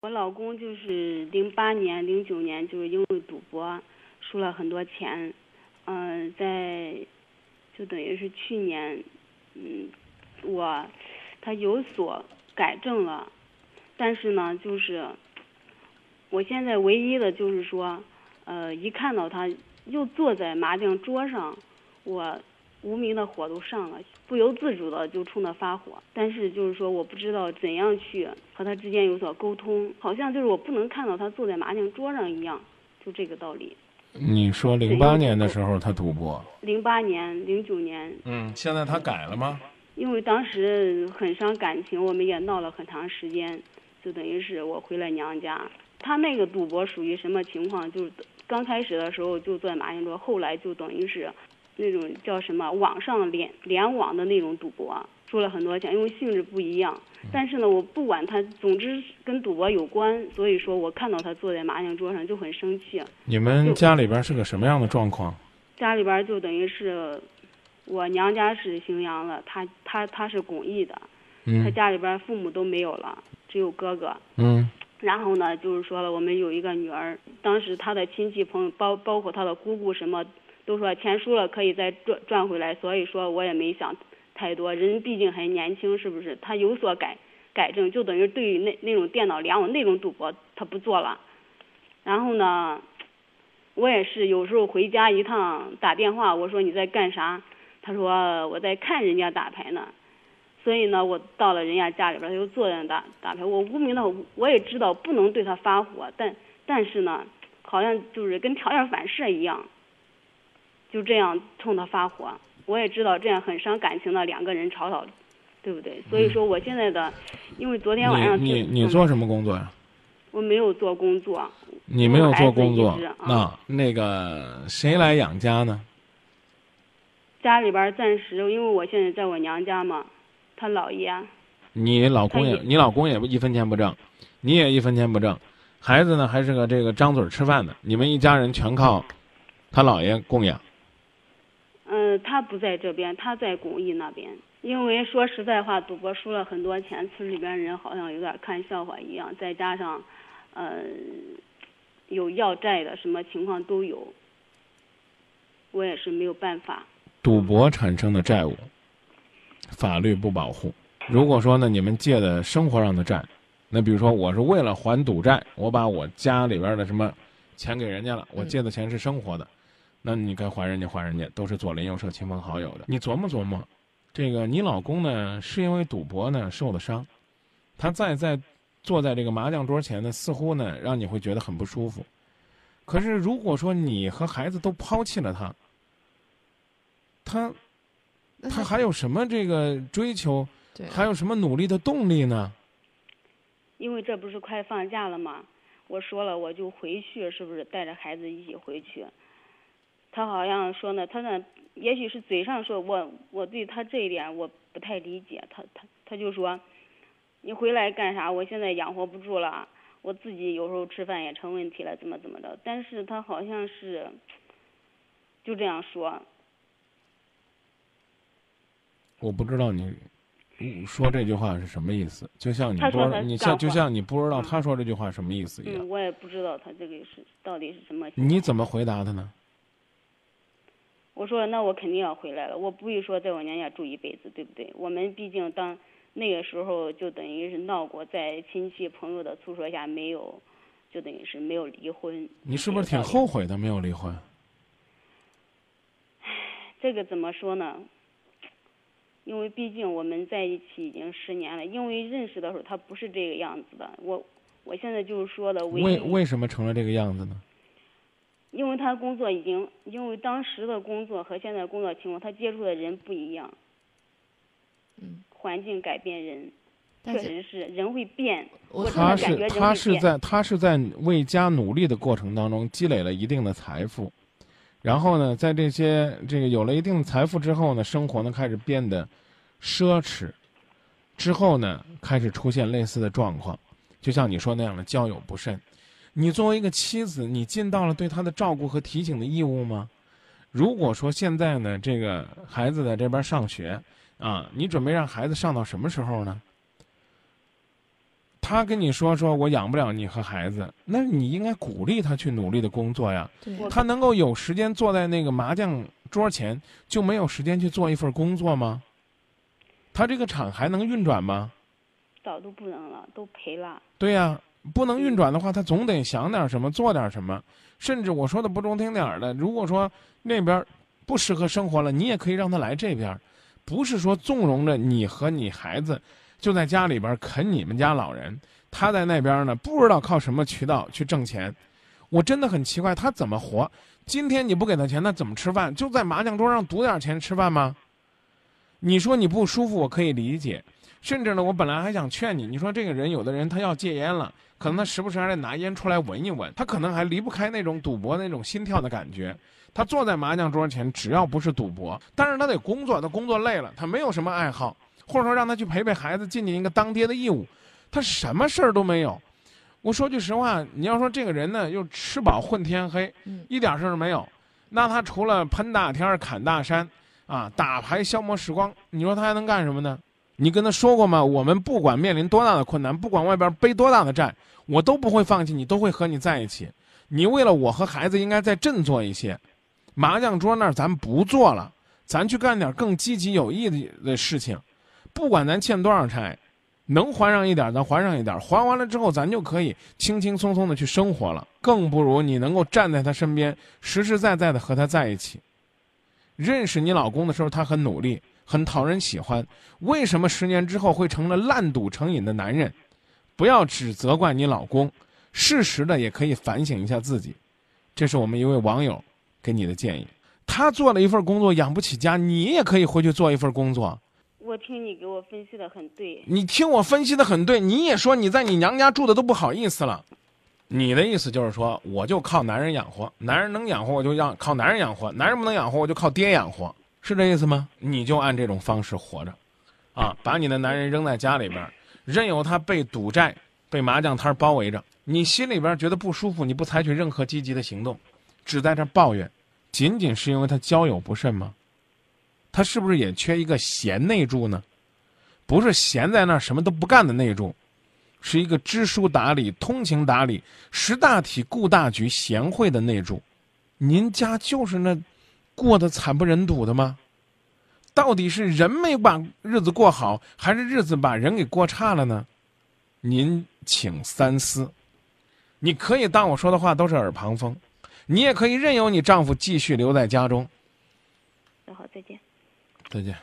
我老公就是零八年、零九年，就是因为赌博输了很多钱，嗯，在就等于是去年，嗯，我他有所改正了，但是呢，就是我现在唯一的就是说，呃，一看到他又坐在麻将桌上，我。无名的火都上了，不由自主的就冲他发火。但是就是说，我不知道怎样去和他之间有所沟通，好像就是我不能看到他坐在麻将桌上一样，就这个道理。你说零八年的时候他赌博？零八年、零九年。嗯，现在他改了吗？因为当时很伤感情，我们也闹了很长时间，就等于是我回了娘家。他那个赌博属于什么情况？就是刚开始的时候就坐在麻将桌，后来就等于是。那种叫什么网上联联网的那种赌博，输了很多钱，因为性质不一样。但是呢，我不管他，总之跟赌博有关，所以说我看到他坐在麻将桌上就很生气。你们家里边是个什么样的状况？家里边就等于是，我娘家是荥阳的，他他他是巩义的，他家里边父母都没有了，只有哥哥。嗯。然后呢，就是说了，我们有一个女儿，当时他的亲戚朋友，包包括他的姑姑什么。都说钱输了可以再赚赚回来，所以说我也没想太多。人毕竟还年轻，是不是？他有所改改正，就等于对于那那种电脑联网那种赌博，他不做了。然后呢，我也是有时候回家一趟打电话，我说你在干啥？他说我在看人家打牌呢。所以呢，我到了人家家里边，他就坐在那打打牌。我无名的，我也知道不能对他发火，但但是呢，好像就是跟条件反射一样。就这样冲他发火，我也知道这样很伤感情的两个人吵吵，对不对？所以说我现在的，因为昨天晚上你你做什么工作呀？我没有做工作。你没有做工作，那那个谁来养家呢？家里边暂时，因为我现在在我娘家嘛，他姥爷。你老公也，你老公也一分钱不挣，你也一分钱不挣，孩子呢还是个这个张嘴吃饭的，你们一家人全靠他姥爷供养。嗯，他不在这边，他在巩义那边。因为说实在话，赌博输了很多钱，村里边人好像有点看笑话一样。再加上，呃，有要债的，什么情况都有。我也是没有办法。赌博产生的债务，法律不保护。如果说呢，你们借的生活上的债，那比如说我是为了还赌债，我把我家里边的什么钱给人家了，我借的钱是生活的。那你该还人家还人家，都是左邻右舍、亲朋好友的。你琢磨琢磨，这个你老公呢，是因为赌博呢受的伤，他再在坐在这个麻将桌前呢，似乎呢让你会觉得很不舒服。可是如果说你和孩子都抛弃了他，他他还有什么这个追求？还有什么努力的动力呢？因为这不是快放假了吗？我说了，我就回去，是不是带着孩子一起回去？他好像说呢，他呢，也许是嘴上说，我我对他这一点我不太理解。他他他就说，你回来干啥？我现在养活不住了，我自己有时候吃饭也成问题了，怎么怎么的？但是他好像是就这样说。我不知道你说这句话是什么意思，就像你不，你像就像你不知道他说这句话什么意思一样。我也不知道他这个是到底是什么。你怎么回答他呢？我说那我肯定要回来了，我不会说在我娘家住一辈子，对不对？我们毕竟当那个时候就等于是闹过，在亲戚朋友的促说下没有，就等于是没有离婚。你是不是挺后悔的没有离婚？唉，这个怎么说呢？因为毕竟我们在一起已经十年了，因为认识的时候他不是这个样子的，我我现在就是说的为为什么成了这个样子呢？因为他工作已经，因为当时的工作和现在工作情况，他接触的人不一样。嗯。环境改变人，确实是人会变。他是他是在他是在为家努力的过程当中积累了一定的财富，然后呢，在这些这个有了一定的财富之后呢，生活呢开始变得奢侈，之后呢开始出现类似的状况，就像你说那样的交友不慎。你作为一个妻子，你尽到了对他的照顾和提醒的义务吗？如果说现在呢，这个孩子在这边上学，啊，你准备让孩子上到什么时候呢？他跟你说说我养不了你和孩子，那你应该鼓励他去努力的工作呀。他能够有时间坐在那个麻将桌前，就没有时间去做一份工作吗？他这个厂还能运转吗？早都不能了，都赔了。对呀、不能运转的话，他总得想点什么，做点什么。甚至我说的不中听点儿的，如果说那边不适合生活了，你也可以让他来这边儿，不是说纵容着你和你孩子就在家里边啃你们家老人，他在那边呢不知道靠什么渠道去挣钱。我真的很奇怪，他怎么活？今天你不给他钱，他怎么吃饭？就在麻将桌上赌点钱吃饭吗？你说你不舒服，我可以理解。甚至呢，我本来还想劝你，你说这个人，有的人他要戒烟了，可能他时不时还得拿烟出来闻一闻，他可能还离不开那种赌博那种心跳的感觉。他坐在麻将桌前，只要不是赌博，但是他得工作，他工作累了，他没有什么爱好，或者说让他去陪陪孩子，尽尽一个当爹的义务，他什么事儿都没有。我说句实话，你要说这个人呢，又吃饱混天黑，嗯一点事儿都没有，那他除了喷大天儿、砍大山，啊，打牌消磨时光，你说他还能干什么呢？你跟他说过吗？我们不管面临多大的困难，不管外边背多大的债，我都不会放弃你，都会和你在一起。你为了我和孩子，应该再振作一些。麻将桌那儿咱不做了，咱去干点更积极有意义的事情。不管咱欠多少债，能还上一点咱还上一点，还完了之后咱就可以轻轻松松的去生活了。更不如你能够站在他身边，实实在在的和他在一起。认识你老公的时候，他很努力，很讨人喜欢。为什么十年之后会成了烂赌成瘾的男人？不要只责怪你老公，适时的也可以反省一下自己。这是我们一位网友给你的建议。他做了一份工作养不起家，你也可以回去做一份工作。我听你给我分析的很对，你听我分析的很对，你也说你在你娘家住的都不好意思了。你的意思就是说，我就靠男人养活，男人能养活我就让靠男人养活，男人不能养活我就靠爹养活，是这意思吗？你就按这种方式活着，啊，把你的男人扔在家里边，任由他被赌债、被麻将摊包围着，你心里边觉得不舒服，你不采取任何积极的行动，只在这抱怨，仅仅是因为他交友不慎吗？他是不是也缺一个贤内助呢？不是闲在那儿什么都不干的内助，是一个知书达理、通情达理、识大体、顾大局、贤惠的内助。您家就是那过得惨不忍睹的吗？到底是人没把日子过好，还是日子把人给过差了呢？您请三思。你可以当我说的话都是耳旁风，你也可以任由你丈夫继续留在家中。那好，再见。再见。